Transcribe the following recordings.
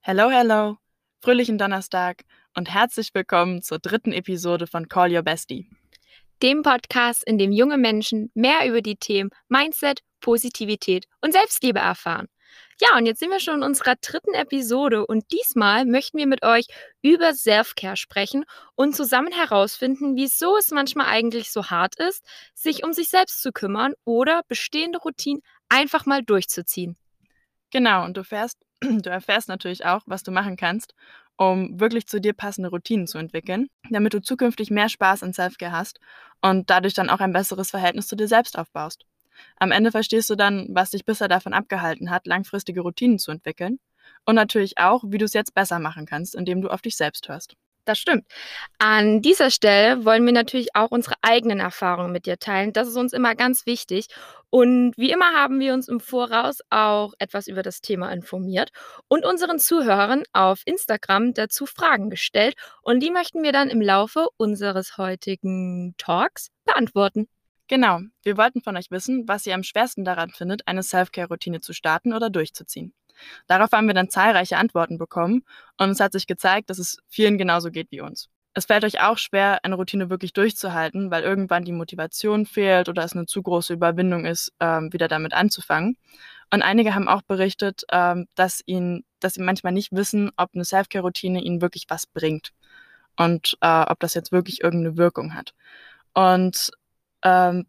Hello, hello, fröhlichen Donnerstag und herzlich willkommen zur dritten Episode von Call Your Bestie. Dem Podcast, in dem junge Menschen mehr über die Themen Mindset, Positivität und Selbstliebe erfahren. Ja, und jetzt sind wir schon in unserer dritten Episode und diesmal möchten wir mit euch über Self-Care sprechen und zusammen herausfinden, wieso es manchmal eigentlich so hart ist, sich um sich selbst zu kümmern oder bestehende Routinen einfach mal durchzuziehen. Genau, und du, fährst, du erfährst natürlich auch, was du machen kannst, um wirklich zu dir passende Routinen zu entwickeln, damit du zukünftig mehr Spaß an Self-Care hast und dadurch dann auch ein besseres Verhältnis zu dir selbst aufbaust. Am Ende verstehst du dann, was dich bisher davon abgehalten hat, langfristige Routinen zu entwickeln und natürlich auch, wie du es jetzt besser machen kannst, indem du auf dich selbst hörst. Das stimmt. An dieser Stelle wollen wir natürlich auch unsere eigenen Erfahrungen mit dir teilen. Das ist uns immer ganz wichtig. Und wie immer haben wir uns im Voraus auch etwas über das Thema informiert und unseren Zuhörern auf Instagram dazu Fragen gestellt. Und die möchten wir dann im Laufe unseres heutigen Talks beantworten. Genau, wir wollten von euch wissen, was ihr am schwersten daran findet, eine Self-Care-Routine zu starten oder durchzuziehen. Darauf haben wir dann zahlreiche Antworten bekommen und es hat sich gezeigt, dass es vielen genauso geht wie uns. Es fällt euch auch schwer, eine Routine wirklich durchzuhalten, weil irgendwann die Motivation fehlt oder es eine zu große Überwindung ist, ähm, wieder damit anzufangen. Und einige haben auch berichtet, ähm, dass, ihnen, dass sie manchmal nicht wissen, ob eine Self-Care-Routine ihnen wirklich was bringt und äh, ob das jetzt wirklich irgendeine Wirkung hat. Und ähm,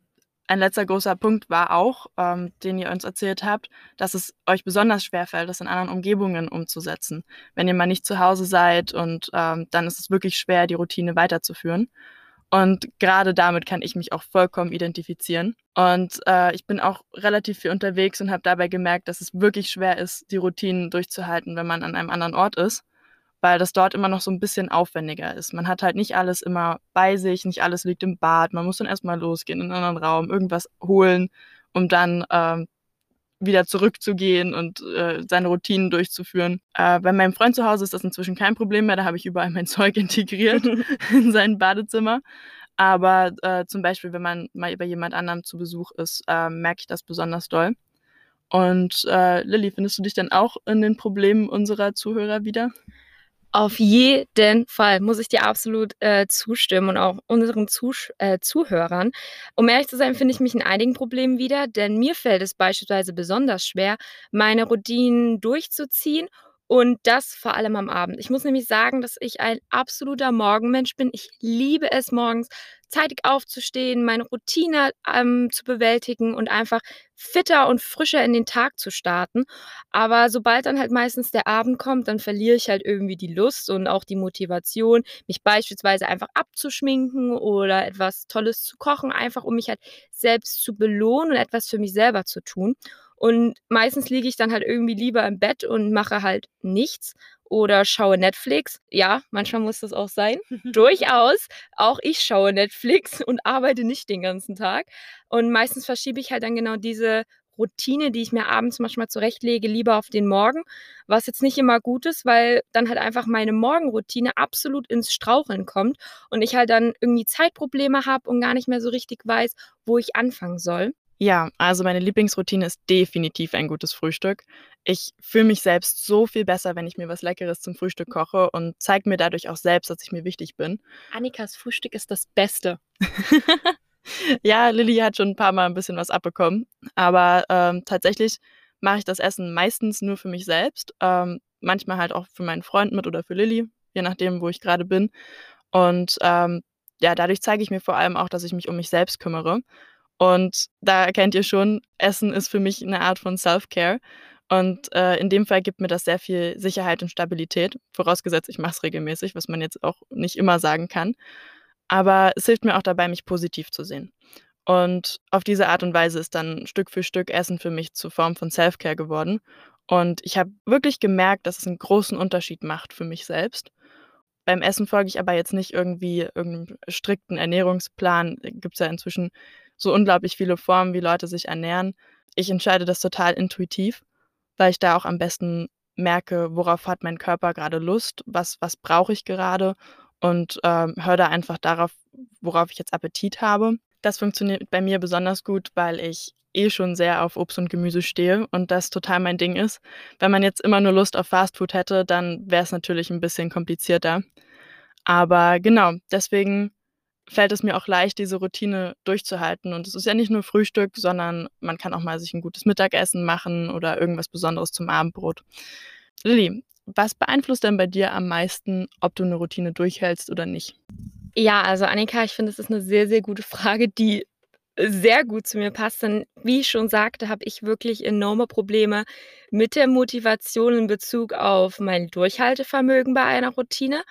ein letzter großer Punkt war auch, ähm, den ihr uns erzählt habt, dass es euch besonders schwerfällt, das in anderen Umgebungen umzusetzen. Wenn ihr mal nicht zu Hause seid und ähm, dann ist es wirklich schwer, die Routine weiterzuführen. Und gerade damit kann ich mich auch vollkommen identifizieren. Und äh, ich bin auch relativ viel unterwegs und habe dabei gemerkt, dass es wirklich schwer ist, die Routinen durchzuhalten, wenn man an einem anderen Ort ist weil das dort immer noch so ein bisschen aufwendiger ist. Man hat halt nicht alles immer bei sich, nicht alles liegt im Bad. Man muss dann erstmal losgehen in einen anderen Raum, irgendwas holen, um dann ähm, wieder zurückzugehen und äh, seine Routinen durchzuführen. Äh, bei meinem Freund zu Hause ist das inzwischen kein Problem mehr. Da habe ich überall mein Zeug integriert in sein Badezimmer. Aber äh, zum Beispiel, wenn man mal bei jemand anderem zu Besuch ist, äh, merke ich das besonders doll. Und äh, Lilly, findest du dich dann auch in den Problemen unserer Zuhörer wieder? Auf jeden Fall muss ich dir absolut äh, zustimmen und auch unseren Zusch äh, Zuhörern. Um ehrlich zu sein, finde ich mich in einigen Problemen wieder, denn mir fällt es beispielsweise besonders schwer, meine Routinen durchzuziehen und das vor allem am Abend. Ich muss nämlich sagen, dass ich ein absoluter Morgenmensch bin. Ich liebe es, morgens zeitig aufzustehen, meine Routine ähm, zu bewältigen und einfach fitter und frischer in den Tag zu starten. Aber sobald dann halt meistens der Abend kommt, dann verliere ich halt irgendwie die Lust und auch die Motivation, mich beispielsweise einfach abzuschminken oder etwas Tolles zu kochen, einfach um mich halt selbst zu belohnen und etwas für mich selber zu tun. Und meistens liege ich dann halt irgendwie lieber im Bett und mache halt nichts oder schaue Netflix. Ja, manchmal muss das auch sein. Durchaus. Auch ich schaue Netflix und arbeite nicht den ganzen Tag. Und meistens verschiebe ich halt dann genau diese Routine, die ich mir abends manchmal zurechtlege, lieber auf den Morgen, was jetzt nicht immer gut ist, weil dann halt einfach meine Morgenroutine absolut ins Straucheln kommt und ich halt dann irgendwie Zeitprobleme habe und gar nicht mehr so richtig weiß, wo ich anfangen soll. Ja, also meine Lieblingsroutine ist definitiv ein gutes Frühstück. Ich fühle mich selbst so viel besser, wenn ich mir was Leckeres zum Frühstück koche und zeige mir dadurch auch selbst, dass ich mir wichtig bin. Annikas Frühstück ist das Beste. ja, Lilly hat schon ein paar Mal ein bisschen was abbekommen, aber ähm, tatsächlich mache ich das Essen meistens nur für mich selbst, ähm, manchmal halt auch für meinen Freund mit oder für Lilly, je nachdem, wo ich gerade bin. Und ähm, ja, dadurch zeige ich mir vor allem auch, dass ich mich um mich selbst kümmere und da erkennt ihr schon, Essen ist für mich eine Art von Self-Care. Und äh, in dem Fall gibt mir das sehr viel Sicherheit und Stabilität, vorausgesetzt, ich mache es regelmäßig, was man jetzt auch nicht immer sagen kann. Aber es hilft mir auch dabei, mich positiv zu sehen. Und auf diese Art und Weise ist dann Stück für Stück Essen für mich zur Form von Self-Care geworden. Und ich habe wirklich gemerkt, dass es einen großen Unterschied macht für mich selbst. Beim Essen folge ich aber jetzt nicht irgendwie irgendeinem strikten Ernährungsplan. Gibt es ja inzwischen so unglaublich viele Formen, wie Leute sich ernähren. Ich entscheide das total intuitiv, weil ich da auch am besten merke, worauf hat mein Körper gerade Lust, was, was brauche ich gerade und ähm, höre da einfach darauf, worauf ich jetzt Appetit habe. Das funktioniert bei mir besonders gut, weil ich eh schon sehr auf Obst und Gemüse stehe und das total mein Ding ist. Wenn man jetzt immer nur Lust auf Fastfood hätte, dann wäre es natürlich ein bisschen komplizierter. Aber genau, deswegen fällt es mir auch leicht, diese Routine durchzuhalten. Und es ist ja nicht nur Frühstück, sondern man kann auch mal sich ein gutes Mittagessen machen oder irgendwas Besonderes zum Abendbrot. Lilly, was beeinflusst denn bei dir am meisten, ob du eine Routine durchhältst oder nicht? Ja, also Annika, ich finde, das ist eine sehr, sehr gute Frage, die sehr gut zu mir passt. Denn wie ich schon sagte, habe ich wirklich enorme Probleme mit der Motivation in Bezug auf mein Durchhaltevermögen bei einer Routine.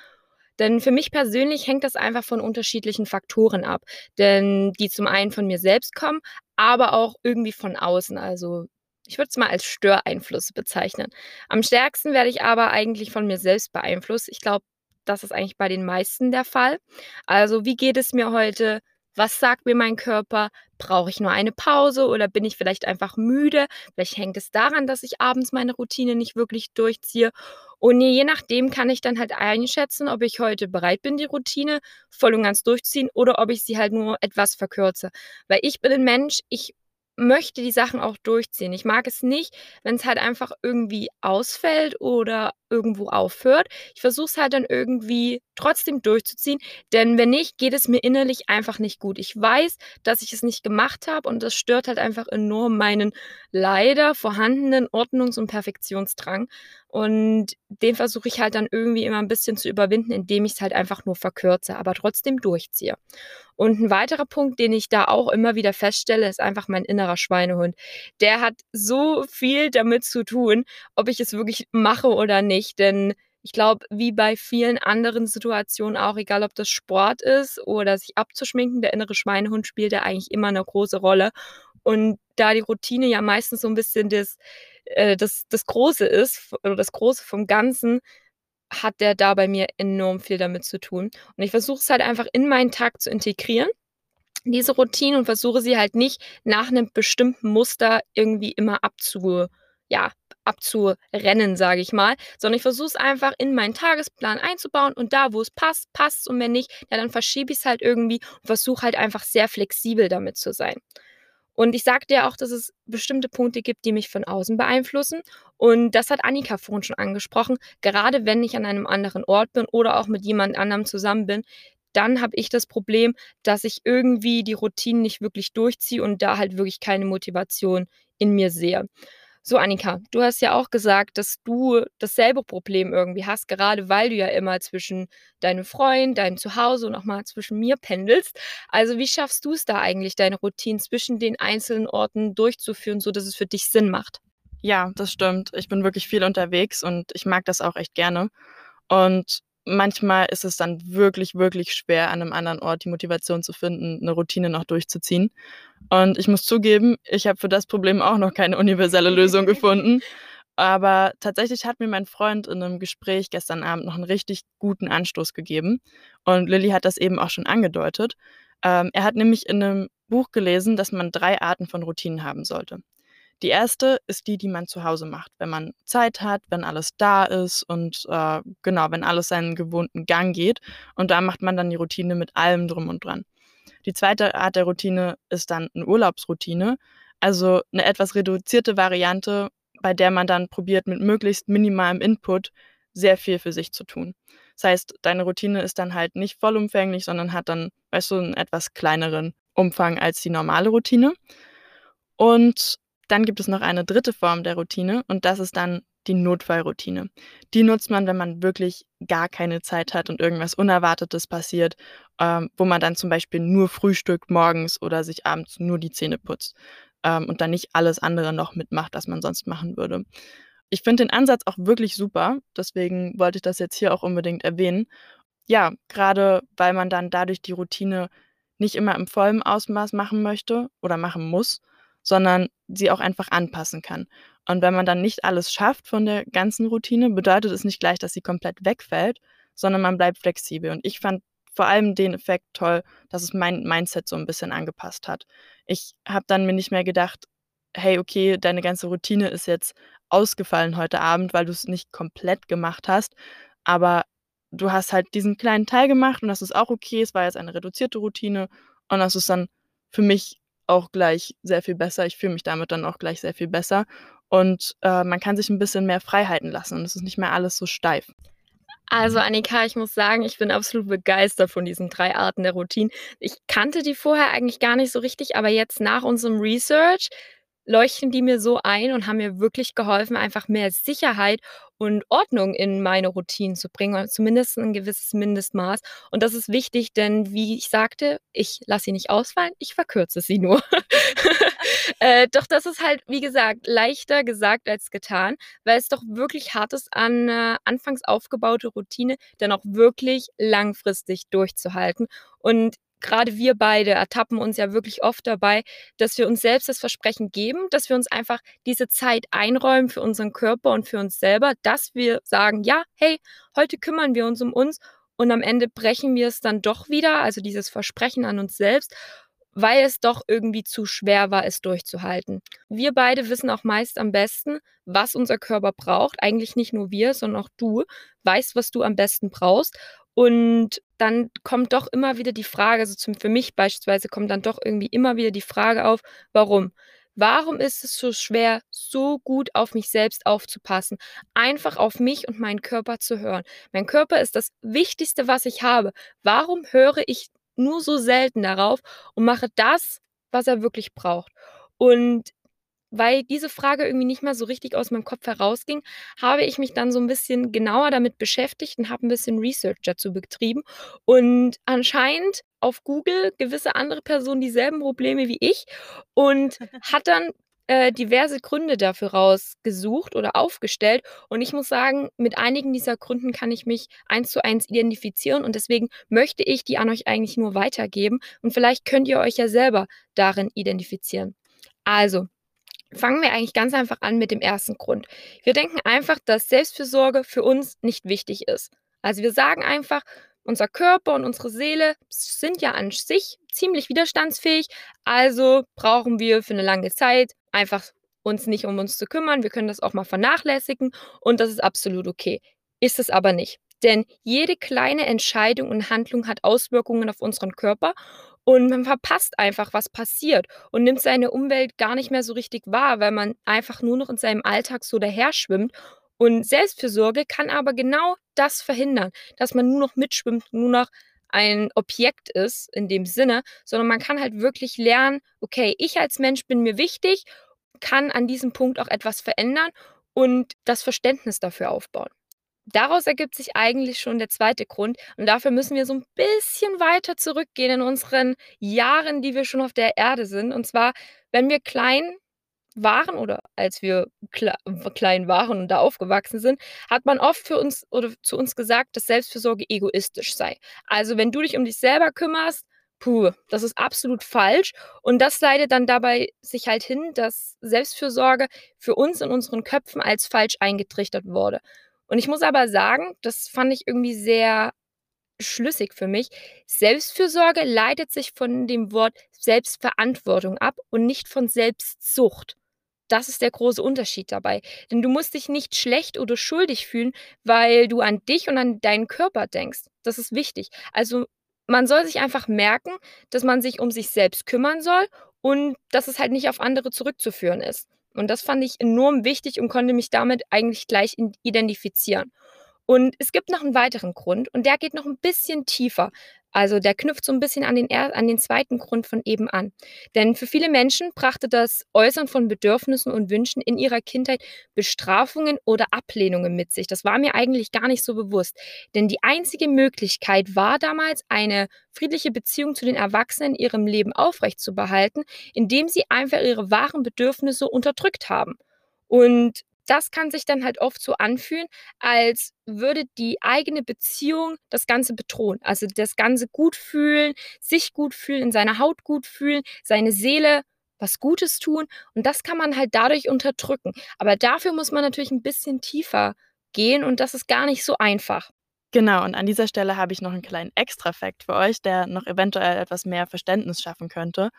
Denn für mich persönlich hängt das einfach von unterschiedlichen Faktoren ab. Denn die zum einen von mir selbst kommen, aber auch irgendwie von außen. Also ich würde es mal als Störeinfluss bezeichnen. Am stärksten werde ich aber eigentlich von mir selbst beeinflusst. Ich glaube, das ist eigentlich bei den meisten der Fall. Also wie geht es mir heute? Was sagt mir mein Körper? Brauche ich nur eine Pause oder bin ich vielleicht einfach müde? Vielleicht hängt es daran, dass ich abends meine Routine nicht wirklich durchziehe. Und je nachdem kann ich dann halt einschätzen, ob ich heute bereit bin, die Routine voll und ganz durchziehen oder ob ich sie halt nur etwas verkürze. Weil ich bin ein Mensch, ich möchte die Sachen auch durchziehen. Ich mag es nicht, wenn es halt einfach irgendwie ausfällt oder irgendwo aufhört. Ich versuche es halt dann irgendwie trotzdem durchzuziehen, denn wenn nicht, geht es mir innerlich einfach nicht gut. Ich weiß, dass ich es nicht gemacht habe und das stört halt einfach enorm meinen leider vorhandenen Ordnungs- und Perfektionsdrang. Und den versuche ich halt dann irgendwie immer ein bisschen zu überwinden, indem ich es halt einfach nur verkürze, aber trotzdem durchziehe. Und ein weiterer Punkt, den ich da auch immer wieder feststelle, ist einfach mein innerer Schweinehund. Der hat so viel damit zu tun, ob ich es wirklich mache oder nicht. Denn ich glaube, wie bei vielen anderen Situationen auch, egal ob das Sport ist oder sich abzuschminken, der innere Schweinehund spielt ja eigentlich immer eine große Rolle. Und da die Routine ja meistens so ein bisschen das, äh, das, das Große ist, oder das Große vom Ganzen, hat der da bei mir enorm viel damit zu tun. Und ich versuche es halt einfach in meinen Tag zu integrieren, diese Routine, und versuche sie halt nicht nach einem bestimmten Muster irgendwie immer abzu, ja, abzurennen, sage ich mal, sondern ich versuche es einfach in meinen Tagesplan einzubauen und da, wo es passt, passt es und wenn nicht, ja, dann verschiebe ich es halt irgendwie und versuche halt einfach sehr flexibel damit zu sein. Und ich sagte ja auch, dass es bestimmte Punkte gibt, die mich von außen beeinflussen. Und das hat Annika vorhin schon angesprochen. Gerade wenn ich an einem anderen Ort bin oder auch mit jemand anderem zusammen bin, dann habe ich das Problem, dass ich irgendwie die Routinen nicht wirklich durchziehe und da halt wirklich keine Motivation in mir sehe. So, Annika, du hast ja auch gesagt, dass du dasselbe Problem irgendwie hast, gerade weil du ja immer zwischen deinem Freund, deinem Zuhause und auch mal zwischen mir pendelst. Also, wie schaffst du es da eigentlich, deine Routinen zwischen den einzelnen Orten durchzuführen, sodass es für dich Sinn macht? Ja, das stimmt. Ich bin wirklich viel unterwegs und ich mag das auch echt gerne. Und manchmal ist es dann wirklich, wirklich schwer, an einem anderen Ort die Motivation zu finden, eine Routine noch durchzuziehen. Und ich muss zugeben, ich habe für das Problem auch noch keine universelle Lösung gefunden. Aber tatsächlich hat mir mein Freund in einem Gespräch gestern Abend noch einen richtig guten Anstoß gegeben. Und Lilly hat das eben auch schon angedeutet. Ähm, er hat nämlich in einem Buch gelesen, dass man drei Arten von Routinen haben sollte. Die erste ist die, die man zu Hause macht, wenn man Zeit hat, wenn alles da ist und äh, genau, wenn alles seinen gewohnten Gang geht. Und da macht man dann die Routine mit allem drum und dran. Die zweite Art der Routine ist dann eine Urlaubsroutine, also eine etwas reduzierte Variante, bei der man dann probiert, mit möglichst minimalem Input sehr viel für sich zu tun. Das heißt, deine Routine ist dann halt nicht vollumfänglich, sondern hat dann, weißt du, einen etwas kleineren Umfang als die normale Routine. Und dann gibt es noch eine dritte Form der Routine und das ist dann die Notfallroutine. Die nutzt man, wenn man wirklich gar keine Zeit hat und irgendwas Unerwartetes passiert, ähm, wo man dann zum Beispiel nur frühstückt morgens oder sich abends nur die Zähne putzt ähm, und dann nicht alles andere noch mitmacht, was man sonst machen würde. Ich finde den Ansatz auch wirklich super, deswegen wollte ich das jetzt hier auch unbedingt erwähnen. Ja, gerade weil man dann dadurch die Routine nicht immer im vollen Ausmaß machen möchte oder machen muss, sondern sie auch einfach anpassen kann. Und wenn man dann nicht alles schafft von der ganzen Routine, bedeutet es nicht gleich, dass sie komplett wegfällt, sondern man bleibt flexibel. Und ich fand vor allem den Effekt toll, dass es mein Mindset so ein bisschen angepasst hat. Ich habe dann mir nicht mehr gedacht, hey, okay, deine ganze Routine ist jetzt ausgefallen heute Abend, weil du es nicht komplett gemacht hast, aber du hast halt diesen kleinen Teil gemacht und das ist auch okay, es war jetzt eine reduzierte Routine und das ist dann für mich auch gleich sehr viel besser. Ich fühle mich damit dann auch gleich sehr viel besser. Und äh, man kann sich ein bisschen mehr Freiheiten lassen und es ist nicht mehr alles so steif. Also Annika, ich muss sagen, ich bin absolut begeistert von diesen drei Arten der Routinen. Ich kannte die vorher eigentlich gar nicht so richtig, aber jetzt nach unserem Research leuchten die mir so ein und haben mir wirklich geholfen, einfach mehr Sicherheit und Ordnung in meine Routinen zu bringen, zumindest ein gewisses Mindestmaß. Und das ist wichtig, denn wie ich sagte, ich lasse sie nicht ausfallen, ich verkürze sie nur. äh, doch das ist halt, wie gesagt, leichter gesagt als getan, weil es doch wirklich hart ist, an äh, anfangs aufgebaute Routine dann auch wirklich langfristig durchzuhalten. Und gerade wir beide ertappen uns ja wirklich oft dabei, dass wir uns selbst das Versprechen geben, dass wir uns einfach diese Zeit einräumen für unseren Körper und für uns selber, dass wir sagen, ja, hey, heute kümmern wir uns um uns und am Ende brechen wir es dann doch wieder, also dieses Versprechen an uns selbst, weil es doch irgendwie zu schwer war, es durchzuhalten. Wir beide wissen auch meist am besten, was unser Körper braucht. Eigentlich nicht nur wir, sondern auch du weißt, was du am besten brauchst. Und dann kommt doch immer wieder die Frage, also zum, für mich beispielsweise kommt dann doch irgendwie immer wieder die Frage auf, warum? Warum ist es so schwer, so gut auf mich selbst aufzupassen? Einfach auf mich und meinen Körper zu hören. Mein Körper ist das Wichtigste, was ich habe. Warum höre ich nur so selten darauf und mache das, was er wirklich braucht? Und weil diese Frage irgendwie nicht mehr so richtig aus meinem Kopf herausging, habe ich mich dann so ein bisschen genauer damit beschäftigt und habe ein bisschen Research dazu betrieben. Und anscheinend auf Google gewisse andere Personen dieselben Probleme wie ich und hat dann äh, diverse Gründe dafür rausgesucht oder aufgestellt. Und ich muss sagen, mit einigen dieser Gründen kann ich mich eins zu eins identifizieren und deswegen möchte ich die an euch eigentlich nur weitergeben und vielleicht könnt ihr euch ja selber darin identifizieren. Also, Fangen wir eigentlich ganz einfach an mit dem ersten Grund. Wir denken einfach, dass Selbstfürsorge für uns nicht wichtig ist. Also wir sagen einfach, unser Körper und unsere Seele sind ja an sich ziemlich widerstandsfähig, also brauchen wir für eine lange Zeit einfach uns nicht um uns zu kümmern. Wir können das auch mal vernachlässigen und das ist absolut okay. Ist es aber nicht. Denn jede kleine Entscheidung und Handlung hat Auswirkungen auf unseren Körper und man verpasst einfach, was passiert und nimmt seine Umwelt gar nicht mehr so richtig wahr, weil man einfach nur noch in seinem Alltag so daher schwimmt. Und Selbstfürsorge kann aber genau das verhindern, dass man nur noch mitschwimmt, nur noch ein Objekt ist in dem Sinne, sondern man kann halt wirklich lernen, okay, ich als Mensch bin mir wichtig, kann an diesem Punkt auch etwas verändern und das Verständnis dafür aufbauen daraus ergibt sich eigentlich schon der zweite Grund. Und dafür müssen wir so ein bisschen weiter zurückgehen in unseren Jahren, die wir schon auf der Erde sind. Und zwar, wenn wir klein waren oder als wir klein waren und da aufgewachsen sind, hat man oft für uns oder zu uns gesagt, dass Selbstfürsorge egoistisch sei. Also wenn du dich um dich selber kümmerst, puh, das ist absolut falsch. Und das leidet dann dabei sich halt hin, dass Selbstfürsorge für uns in unseren Köpfen als falsch eingetrichtert wurde. Und ich muss aber sagen, das fand ich irgendwie sehr schlüssig für mich. Selbstfürsorge leitet sich von dem Wort Selbstverantwortung ab und nicht von Selbstsucht. Das ist der große Unterschied dabei. Denn du musst dich nicht schlecht oder schuldig fühlen, weil du an dich und an deinen Körper denkst. Das ist wichtig. Also man soll sich einfach merken, dass man sich um sich selbst kümmern soll und dass es halt nicht auf andere zurückzuführen ist. Und das fand ich enorm wichtig und konnte mich damit eigentlich gleich identifizieren. Und es gibt noch einen weiteren Grund und der geht noch ein bisschen tiefer. Also der knüpft so ein bisschen an den, an den zweiten Grund von eben an. Denn für viele Menschen brachte das Äußern von Bedürfnissen und Wünschen in ihrer Kindheit Bestrafungen oder Ablehnungen mit sich. Das war mir eigentlich gar nicht so bewusst. Denn die einzige Möglichkeit war damals, eine friedliche Beziehung zu den Erwachsenen in ihrem Leben aufrechtzubehalten, indem sie einfach ihre wahren Bedürfnisse unterdrückt haben. Und das kann sich dann halt oft so anfühlen, als würde die eigene Beziehung das Ganze bedrohen. Also das Ganze gut fühlen, sich gut fühlen, in seiner Haut gut fühlen, seine Seele was Gutes tun. Und das kann man halt dadurch unterdrücken. Aber dafür muss man natürlich ein bisschen tiefer gehen und das ist gar nicht so einfach. Genau, und an dieser Stelle habe ich noch einen kleinen Extra-Fact für euch, der noch eventuell etwas mehr Verständnis schaffen könnte.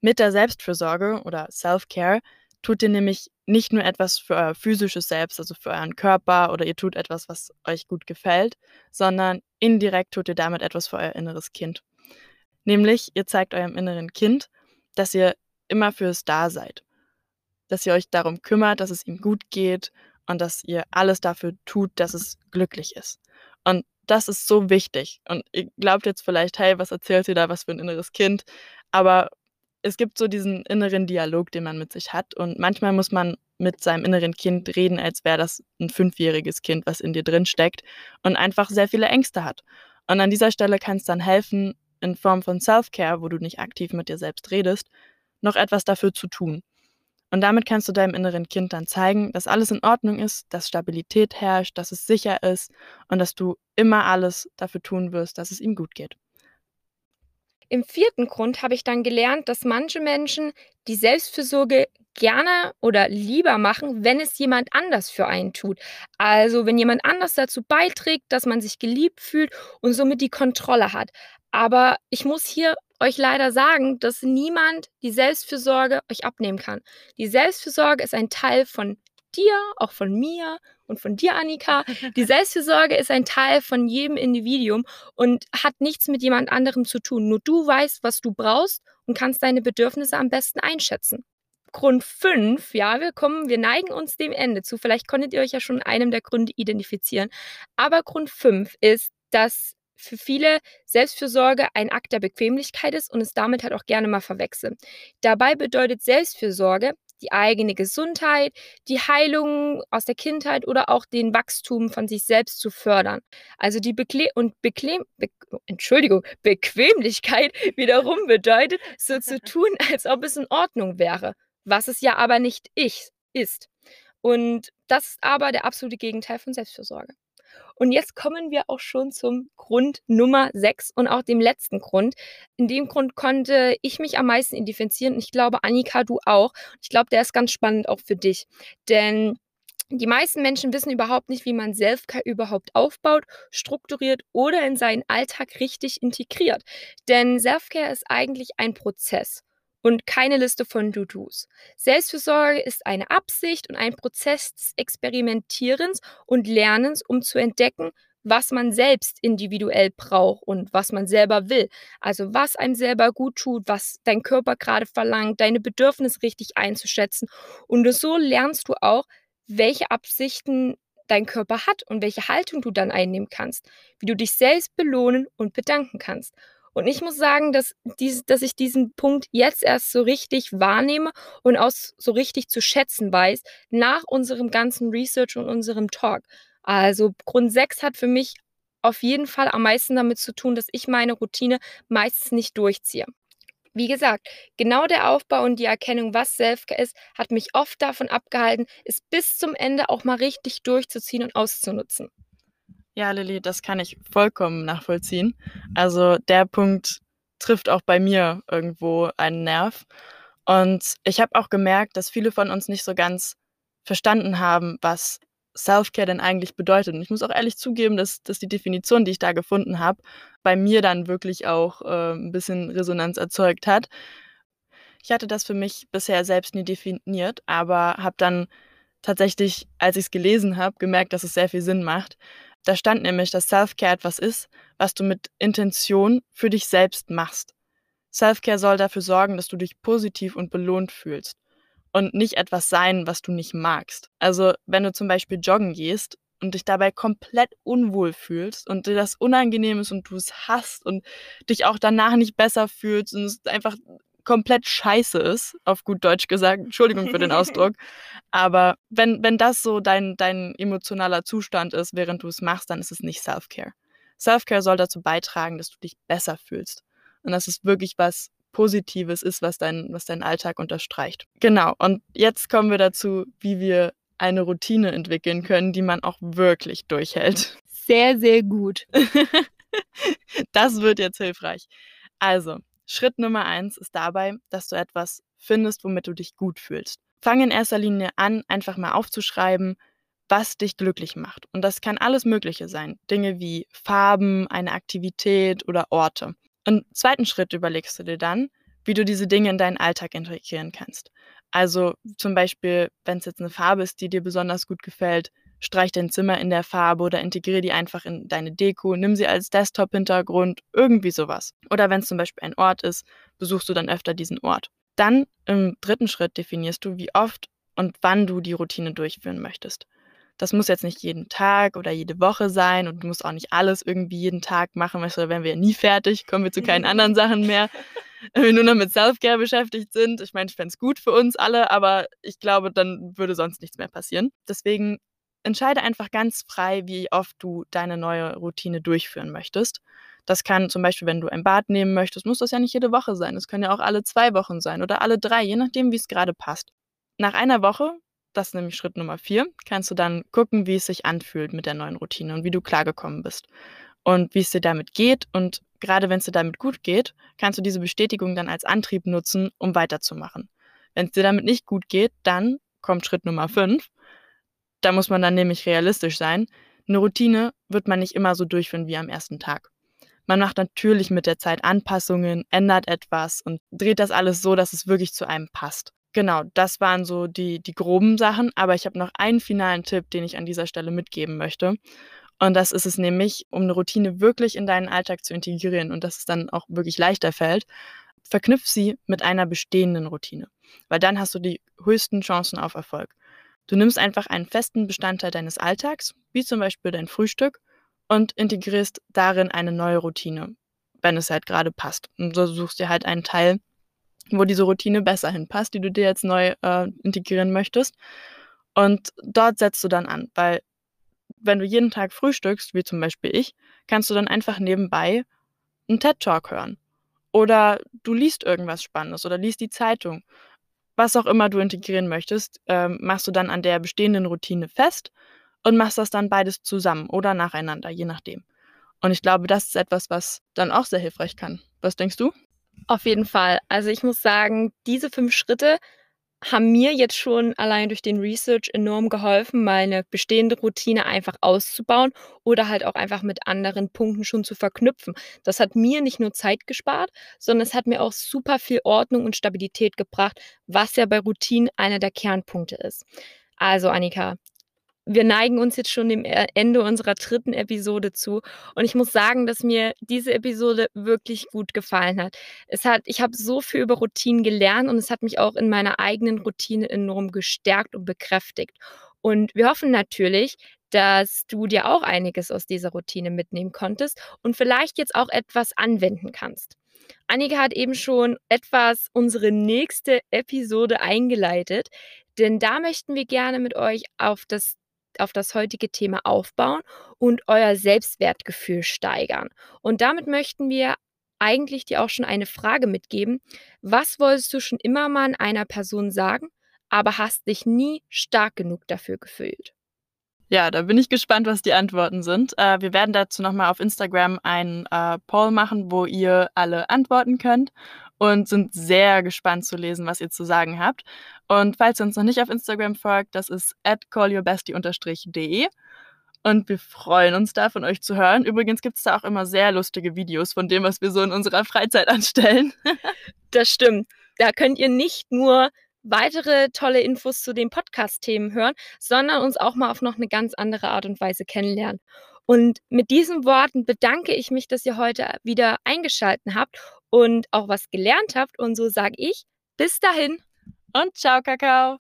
Mit der Selbstfürsorge oder Self-Care tut ihr nämlich nicht nur etwas für euer physisches Selbst, also für euren Körper oder ihr tut etwas, was euch gut gefällt, sondern indirekt tut ihr damit etwas für euer inneres Kind. Nämlich, ihr zeigt eurem inneren Kind, dass ihr immer fürs da seid. Dass ihr euch darum kümmert, dass es ihm gut geht und dass ihr alles dafür tut, dass es glücklich ist. Und das ist so wichtig. Und ihr glaubt jetzt vielleicht, hey, was erzählt sie da, was für ein inneres Kind? Aber es gibt so diesen inneren Dialog, den man mit sich hat. Und manchmal muss man mit seinem inneren Kind reden, als wäre das ein fünfjähriges Kind, was in dir drin steckt und einfach sehr viele Ängste hat. Und an dieser Stelle kann es dann helfen, in Form von Self-Care, wo du nicht aktiv mit dir selbst redest, noch etwas dafür zu tun. Und damit kannst du deinem inneren Kind dann zeigen, dass alles in Ordnung ist, dass Stabilität herrscht, dass es sicher ist und dass du immer alles dafür tun wirst, dass es ihm gut geht. Im vierten Grund habe ich dann gelernt, dass manche Menschen die Selbstfürsorge gerne oder lieber machen, wenn es jemand anders für einen tut. Also wenn jemand anders dazu beiträgt, dass man sich geliebt fühlt und somit die Kontrolle hat. Aber ich muss hier euch leider sagen, dass niemand die Selbstfürsorge euch abnehmen kann. Die Selbstfürsorge ist ein Teil von dir, auch von mir und von dir, Annika. Die Selbstfürsorge ist ein Teil von jedem Individuum und hat nichts mit jemand anderem zu tun. Nur du weißt, was du brauchst und kannst deine Bedürfnisse am besten einschätzen. Grund 5, ja, wir kommen, wir neigen uns dem Ende zu. Vielleicht konntet ihr euch ja schon in einem der Gründe identifizieren. Aber Grund 5 ist, dass für viele Selbstfürsorge ein Akt der Bequemlichkeit ist und es damit halt auch gerne mal verwechseln. Dabei bedeutet Selbstfürsorge, die eigene Gesundheit, die Heilung aus der Kindheit oder auch den Wachstum von sich selbst zu fördern. Also die Bekle und Beklem Be Entschuldigung, Bequemlichkeit wiederum bedeutet, so zu tun, als ob es in Ordnung wäre, was es ja aber nicht ich ist. Und das ist aber der absolute Gegenteil von Selbstfürsorge. Und jetzt kommen wir auch schon zum Grund Nummer 6 und auch dem letzten Grund. In dem Grund konnte ich mich am meisten identifizieren und ich glaube, Annika, du auch. Ich glaube, der ist ganz spannend auch für dich. Denn die meisten Menschen wissen überhaupt nicht, wie man Selfcare überhaupt aufbaut, strukturiert oder in seinen Alltag richtig integriert. Denn Selfcare ist eigentlich ein Prozess und keine Liste von Do-Dos. Selbstfürsorge ist eine Absicht und ein Prozess des Experimentierens und Lernens, um zu entdecken, was man selbst individuell braucht und was man selber will. Also was einem selber gut tut, was dein Körper gerade verlangt, deine Bedürfnisse richtig einzuschätzen. Und so lernst du auch, welche Absichten dein Körper hat und welche Haltung du dann einnehmen kannst, wie du dich selbst belohnen und bedanken kannst. Und ich muss sagen, dass, dies, dass ich diesen Punkt jetzt erst so richtig wahrnehme und auch so richtig zu schätzen weiß, nach unserem ganzen Research und unserem Talk. Also Grund 6 hat für mich auf jeden Fall am meisten damit zu tun, dass ich meine Routine meistens nicht durchziehe. Wie gesagt, genau der Aufbau und die Erkennung, was Selfcare ist, hat mich oft davon abgehalten, es bis zum Ende auch mal richtig durchzuziehen und auszunutzen. Ja, Lilly, das kann ich vollkommen nachvollziehen. Also der Punkt trifft auch bei mir irgendwo einen Nerv. Und ich habe auch gemerkt, dass viele von uns nicht so ganz verstanden haben, was Self-Care denn eigentlich bedeutet. Und ich muss auch ehrlich zugeben, dass, dass die Definition, die ich da gefunden habe, bei mir dann wirklich auch äh, ein bisschen Resonanz erzeugt hat. Ich hatte das für mich bisher selbst nie definiert, aber habe dann tatsächlich, als ich es gelesen habe, gemerkt, dass es sehr viel Sinn macht. Da stand nämlich, dass Self-Care etwas ist, was du mit Intention für dich selbst machst. Self-Care soll dafür sorgen, dass du dich positiv und belohnt fühlst und nicht etwas sein, was du nicht magst. Also wenn du zum Beispiel joggen gehst und dich dabei komplett unwohl fühlst und dir das unangenehm ist und du es hast und dich auch danach nicht besser fühlst und es einfach komplett scheiße ist, auf gut Deutsch gesagt. Entschuldigung für den Ausdruck. Aber wenn, wenn das so dein, dein emotionaler Zustand ist, während du es machst, dann ist es nicht Self-Care. Self-Care soll dazu beitragen, dass du dich besser fühlst. Und dass es wirklich was Positives ist, was, dein, was deinen Alltag unterstreicht. Genau. Und jetzt kommen wir dazu, wie wir eine Routine entwickeln können, die man auch wirklich durchhält. Sehr, sehr gut. das wird jetzt hilfreich. Also, Schritt Nummer eins ist dabei, dass du etwas findest, womit du dich gut fühlst. Fang in erster Linie an, einfach mal aufzuschreiben, was dich glücklich macht. Und das kann alles Mögliche sein. Dinge wie Farben, eine Aktivität oder Orte. Im zweiten Schritt überlegst du dir dann, wie du diese Dinge in deinen Alltag integrieren kannst. Also zum Beispiel, wenn es jetzt eine Farbe ist, die dir besonders gut gefällt, streich dein Zimmer in der Farbe oder integriere die einfach in deine Deko, nimm sie als Desktop-Hintergrund, irgendwie sowas. Oder wenn es zum Beispiel ein Ort ist, besuchst du dann öfter diesen Ort. Dann im dritten Schritt definierst du, wie oft und wann du die Routine durchführen möchtest. Das muss jetzt nicht jeden Tag oder jede Woche sein und du musst auch nicht alles irgendwie jeden Tag machen, weil wären wir nie fertig, kommen wir zu keinen anderen Sachen mehr, wenn wir nur noch mit Self-Care beschäftigt sind. Ich meine, ich fände es gut für uns alle, aber ich glaube, dann würde sonst nichts mehr passieren. Deswegen entscheide einfach ganz frei, wie oft du deine neue Routine durchführen möchtest. Das kann zum Beispiel, wenn du ein Bad nehmen möchtest, muss das ja nicht jede Woche sein. Das können ja auch alle zwei Wochen sein oder alle drei, je nachdem, wie es gerade passt. Nach einer Woche das ist nämlich Schritt Nummer vier, kannst du dann gucken, wie es sich anfühlt mit der neuen Routine und wie du klargekommen bist und wie es dir damit geht. Und gerade wenn es dir damit gut geht, kannst du diese Bestätigung dann als Antrieb nutzen, um weiterzumachen. Wenn es dir damit nicht gut geht, dann kommt Schritt Nummer fünf. Da muss man dann nämlich realistisch sein. Eine Routine wird man nicht immer so durchführen wie am ersten Tag. Man macht natürlich mit der Zeit Anpassungen, ändert etwas und dreht das alles so, dass es wirklich zu einem passt. Genau, das waren so die, die groben Sachen, aber ich habe noch einen finalen Tipp, den ich an dieser Stelle mitgeben möchte. Und das ist es nämlich, um eine Routine wirklich in deinen Alltag zu integrieren und dass es dann auch wirklich leichter fällt, verknüpf sie mit einer bestehenden Routine, weil dann hast du die höchsten Chancen auf Erfolg. Du nimmst einfach einen festen Bestandteil deines Alltags, wie zum Beispiel dein Frühstück, und integrierst darin eine neue Routine, wenn es halt gerade passt. Und so suchst dir halt einen Teil, wo diese Routine besser hinpasst, die du dir jetzt neu äh, integrieren möchtest. Und dort setzt du dann an, weil wenn du jeden Tag frühstückst, wie zum Beispiel ich, kannst du dann einfach nebenbei einen TED-Talk hören. Oder du liest irgendwas Spannendes oder liest die Zeitung. Was auch immer du integrieren möchtest, äh, machst du dann an der bestehenden Routine fest und machst das dann beides zusammen oder nacheinander, je nachdem. Und ich glaube, das ist etwas, was dann auch sehr hilfreich kann. Was denkst du? Auf jeden Fall. Also ich muss sagen, diese fünf Schritte haben mir jetzt schon allein durch den Research enorm geholfen, meine bestehende Routine einfach auszubauen oder halt auch einfach mit anderen Punkten schon zu verknüpfen. Das hat mir nicht nur Zeit gespart, sondern es hat mir auch super viel Ordnung und Stabilität gebracht, was ja bei Routinen einer der Kernpunkte ist. Also Annika, wir neigen uns jetzt schon dem e-, Ende unserer dritten Episode zu. Und ich muss sagen, dass mir diese Episode wirklich gut gefallen hat. Es hat, ich habe so viel über Routinen gelernt und es hat mich auch in meiner eigenen Routine enorm gestärkt und bekräftigt. Und wir hoffen natürlich, dass du dir auch einiges aus dieser Routine mitnehmen konntest und vielleicht jetzt auch etwas anwenden kannst. Annika hat eben schon etwas unsere nächste Episode eingeleitet, denn da möchten wir gerne mit euch auf das auf das heutige Thema aufbauen und euer Selbstwertgefühl steigern. Und damit möchten wir eigentlich dir auch schon eine Frage mitgeben. Was wolltest du schon immer mal einer Person sagen, aber hast dich nie stark genug dafür gefühlt? Ja, da bin ich gespannt, was die Antworten sind. Äh, wir werden dazu nochmal auf Instagram einen äh, Poll machen, wo ihr alle antworten könnt und sind sehr gespannt zu lesen, was ihr zu sagen habt. Und falls ihr uns noch nicht auf Instagram folgt, das ist at callyourbestie-de. Und wir freuen uns da, von euch zu hören. Übrigens gibt es da auch immer sehr lustige Videos von dem, was wir so in unserer Freizeit anstellen. das stimmt. Da könnt ihr nicht nur weitere tolle Infos zu den Podcast-Themen hören, sondern uns auch mal auf noch eine ganz andere Art und Weise kennenlernen. Und mit diesen Worten bedanke ich mich, dass ihr heute wieder eingeschaltet habt und auch was gelernt habt. Und so sage ich, bis dahin und ciao, Kakao.